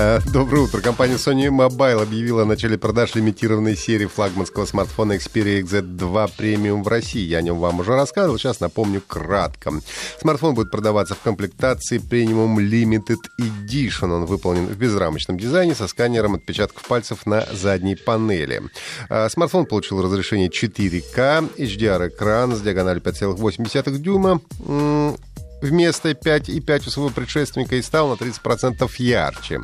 Э, Доброе утро. Компания Sony Mobile объявила о начале продаж лимитированной серии флагманского смартфона Xperia XZ2 Premium в России. Я о нем вам уже рассказывал, сейчас напомню кратко. Смартфон будет продаваться в комплектации Premium Limited Edition. Он выполнен в безрамочном дизайне со сканером отпечатков пальцев на задней панели. Э, Смартфон получил разрешение 4К, HDR-экран с диагональю 5,8 дюйма, вместо 5,5 у своего предшественника и стал на 30% ярче.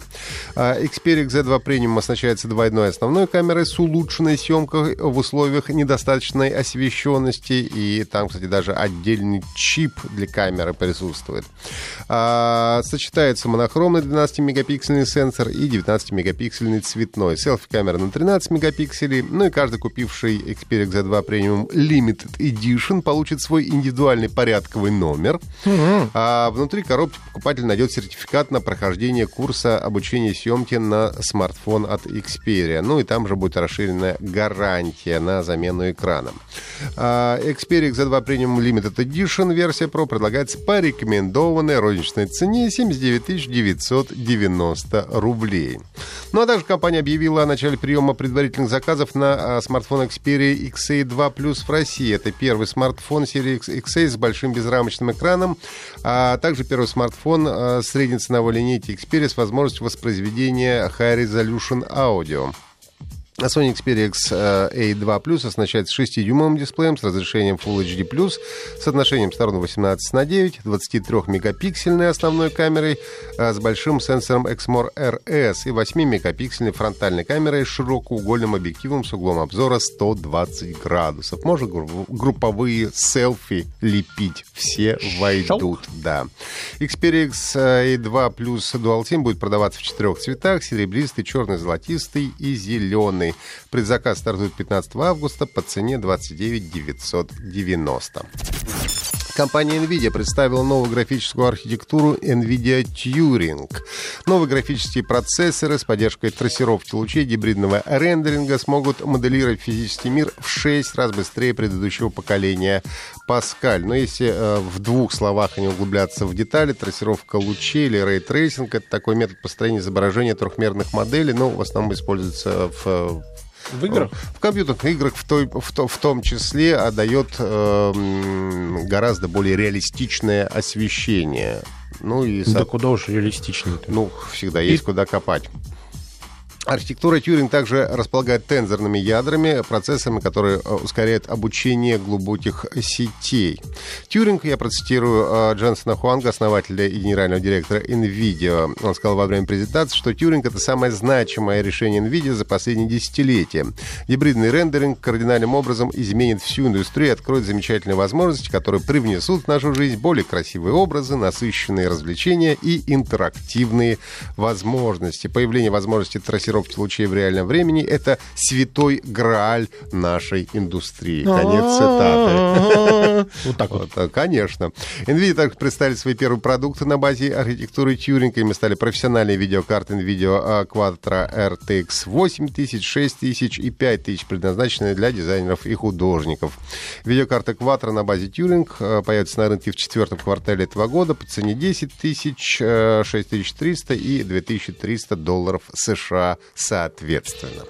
А, Xperia Z2 Premium оснащается двойной основной камерой с улучшенной съемкой в условиях недостаточной освещенности. И там, кстати, даже отдельный чип для камеры присутствует. А, Сочетается монохромный 12-мегапиксельный сенсор и 19-мегапиксельный цветной. Селфи-камера на 13 мегапикселей. Ну и каждый купивший Xperia Z2 Premium Limited Edition получит свой индивидуальный порядковый номер. А внутри коробки покупатель найдет сертификат на прохождение курса обучения съемки на смартфон от Xperia. Ну и там же будет расширенная гарантия на замену экрана. А, Xperia Z2 Premium Limited Edition версия Pro предлагается по рекомендованной розничной цене 79 990 рублей. Ну а также компания объявила о начале приема предварительных заказов на а, смартфон Xperia XA2 Plus в России. Это первый смартфон серии XA с большим безрамочным экраном, а также первый смартфон а, средней ценовой линейки Xperia с возможностью воспроизведения High Resolution Audio. А Sony Xperia э, A2 Plus оснащается 6-дюймовым дисплеем с разрешением Full HD+, с отношением сторон 18 на 9, 23-мегапиксельной основной камерой э, с большим сенсором Exmor RS и 8-мегапиксельной фронтальной камерой с широкоугольным объективом с углом обзора 120 градусов. Можно гру- групповые селфи лепить. Все войдут. Да. Xperia э, A2 Plus Dual SIM будет продаваться в четырех цветах. Серебристый, черный, золотистый и зеленый. Предзаказ стартует 15 августа по цене 29 990. Компания NVIDIA представила новую графическую архитектуру NVIDIA Turing. Новые графические процессоры с поддержкой трассировки лучей гибридного рендеринга смогут моделировать физический мир в 6 раз быстрее предыдущего поколения Паскаль. Но если э, в двух словах не углубляться в детали, трассировка лучей или ray tracing — это такой метод построения изображения трехмерных моделей, но в основном используется в В играх? в компьютерных играх в, той, в, то- в том числе, а дает э, гораздо более реалистичное освещение. Ну и, Да куда уж реалистичнее. ну, всегда есть куда копать. Архитектура Тьюринг также располагает тензорными ядрами, процессами, которые э, ускоряют обучение глубоких сетей. Тьюринг, я процитирую э, Джонсона Хуанга, основателя и генерального директора NVIDIA. Он сказал во время презентации, что Тьюринг — это самое значимое решение NVIDIA за последние десятилетия. Гибридный рендеринг кардинальным образом изменит всю индустрию и откроет замечательные возможности, которые привнесут в нашу жизнь более красивые образы, насыщенные развлечения и интерактивные возможности. Появление возможности трассировки лучей в реальном времени — это святой грааль нашей индустрии. Конец цитаты. Вот так вот. А, конечно. NVIDIA также представили свои первые продукты на базе архитектуры Тьюринга. Ими стали профессиональные видеокарты NVIDIA а, Quadro RTX 8000, 6000 и 5000, предназначенные для дизайнеров и художников. Видеокарта Quattro на базе Тьюринг а, появится на рынке в четвертом квартале этого года по цене 10 тысяч, а, 6300 и 2300 долларов США соответственно.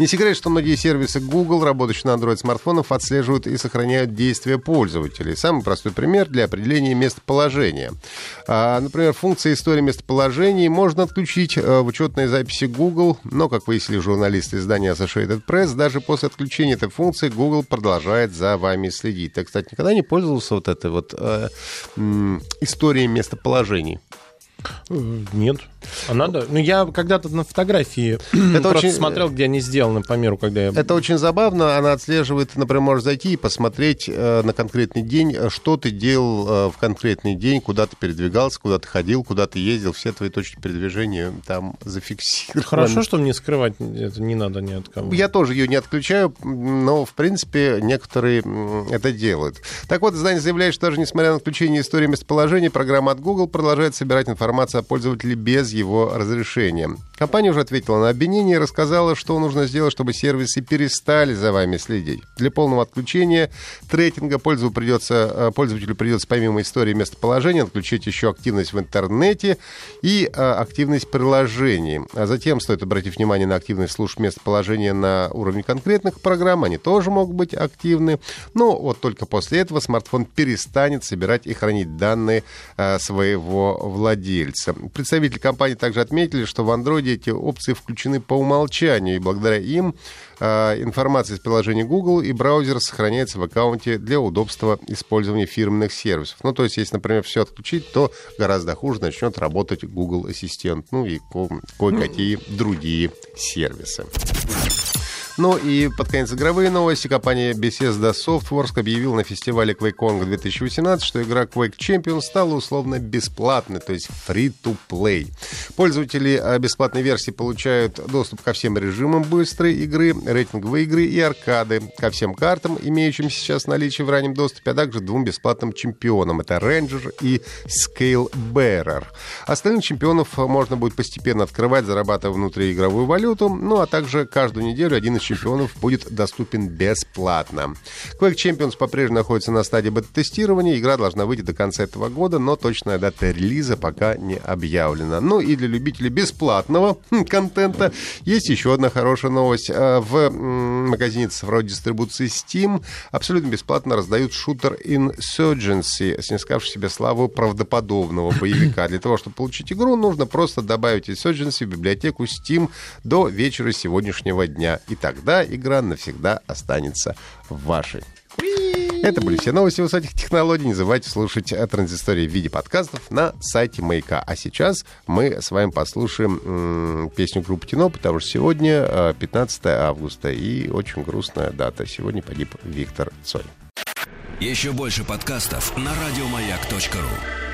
Не секрет, что многие сервисы Google, работающие на Android-смартфонах, отслеживают и сохраняют действия пользователей. Самый простой пример для определения местоположения. А, например, функция истории местоположений можно отключить э, в учетной записи Google, но, как выяснили журналисты издания Associated Press, даже после отключения этой функции Google продолжает за вами следить. Ты, кстати, никогда не пользовался вот этой вот э, историей местоположений? Э, Нет. А надо? Ну, я когда-то на фотографии это просто очень... смотрел, где они сделаны по миру, когда я... Это очень забавно. Она отслеживает, например, можешь зайти и посмотреть э, на конкретный день, что ты делал э, в конкретный день, куда ты передвигался, куда ты ходил, куда ты ездил. Все твои точки передвижения там зафиксированы. Хорошо, что мне скрывать это не надо ни от кого. Я тоже ее не отключаю, но, в принципе, некоторые это делают. Так вот, издание заявляет, что даже несмотря на отключение истории местоположения, программа от Google продолжает собирать информацию о пользователе без его разрешения. Компания уже ответила на обвинение и рассказала, что нужно сделать, чтобы сервисы перестали за вами следить. Для полного отключения трекинга пользователю придется, э, пользователю придется помимо истории местоположения отключить еще активность в интернете и э, активность приложений. А затем стоит обратить внимание на активность служб местоположения на уровне конкретных программ. Они тоже могут быть активны. Но вот только после этого смартфон перестанет собирать и хранить данные э, своего владельца. Представители компании также отметили, что в Android эти опции включены по умолчанию, и благодаря им э, информация из приложения Google и браузер сохраняется в аккаунте для удобства использования фирменных сервисов. Ну, то есть, если, например, все отключить, то гораздо хуже начнет работать Google Ассистент, ну и ко- кое-какие другие сервисы. Ну и под конец игровые новости. Компания Bethesda Softworks объявила на фестивале QuakeCon 2018, что игра Quake Champions стала условно бесплатной, то есть free-to-play. Пользователи а, бесплатной версии получают доступ ко всем режимам быстрой игры, рейтинговые игры и аркады, ко всем картам, имеющимся сейчас наличие в раннем доступе, а также двум бесплатным чемпионам. Это Ranger и Scale Bearer. Остальных чемпионов можно будет постепенно открывать, зарабатывая внутриигровую валюту, ну а также каждую неделю один из чемпионов будет доступен бесплатно. Quake Champions по-прежнему находится на стадии бета-тестирования. Игра должна выйти до конца этого года, но точная дата релиза пока не объявлена. Ну и для любителей бесплатного контента есть еще одна хорошая новость. Э, в магазине цифровой дистрибуции Steam абсолютно бесплатно раздают шутер Insurgency, снискавший себе славу правдоподобного боевика. Для того, чтобы получить игру, нужно просто добавить Insurgency в библиотеку Steam до вечера сегодняшнего дня. И так тогда игра навсегда останется вашей. Это были все новости высоких технологий. Не забывайте слушать транзистории в виде подкастов на сайте Маяка. А сейчас мы с вами послушаем м- песню группы Кино, потому что сегодня 15 э, августа и очень грустная дата. Сегодня погиб Виктор Цой. Еще больше подкастов на радиомаяк.ру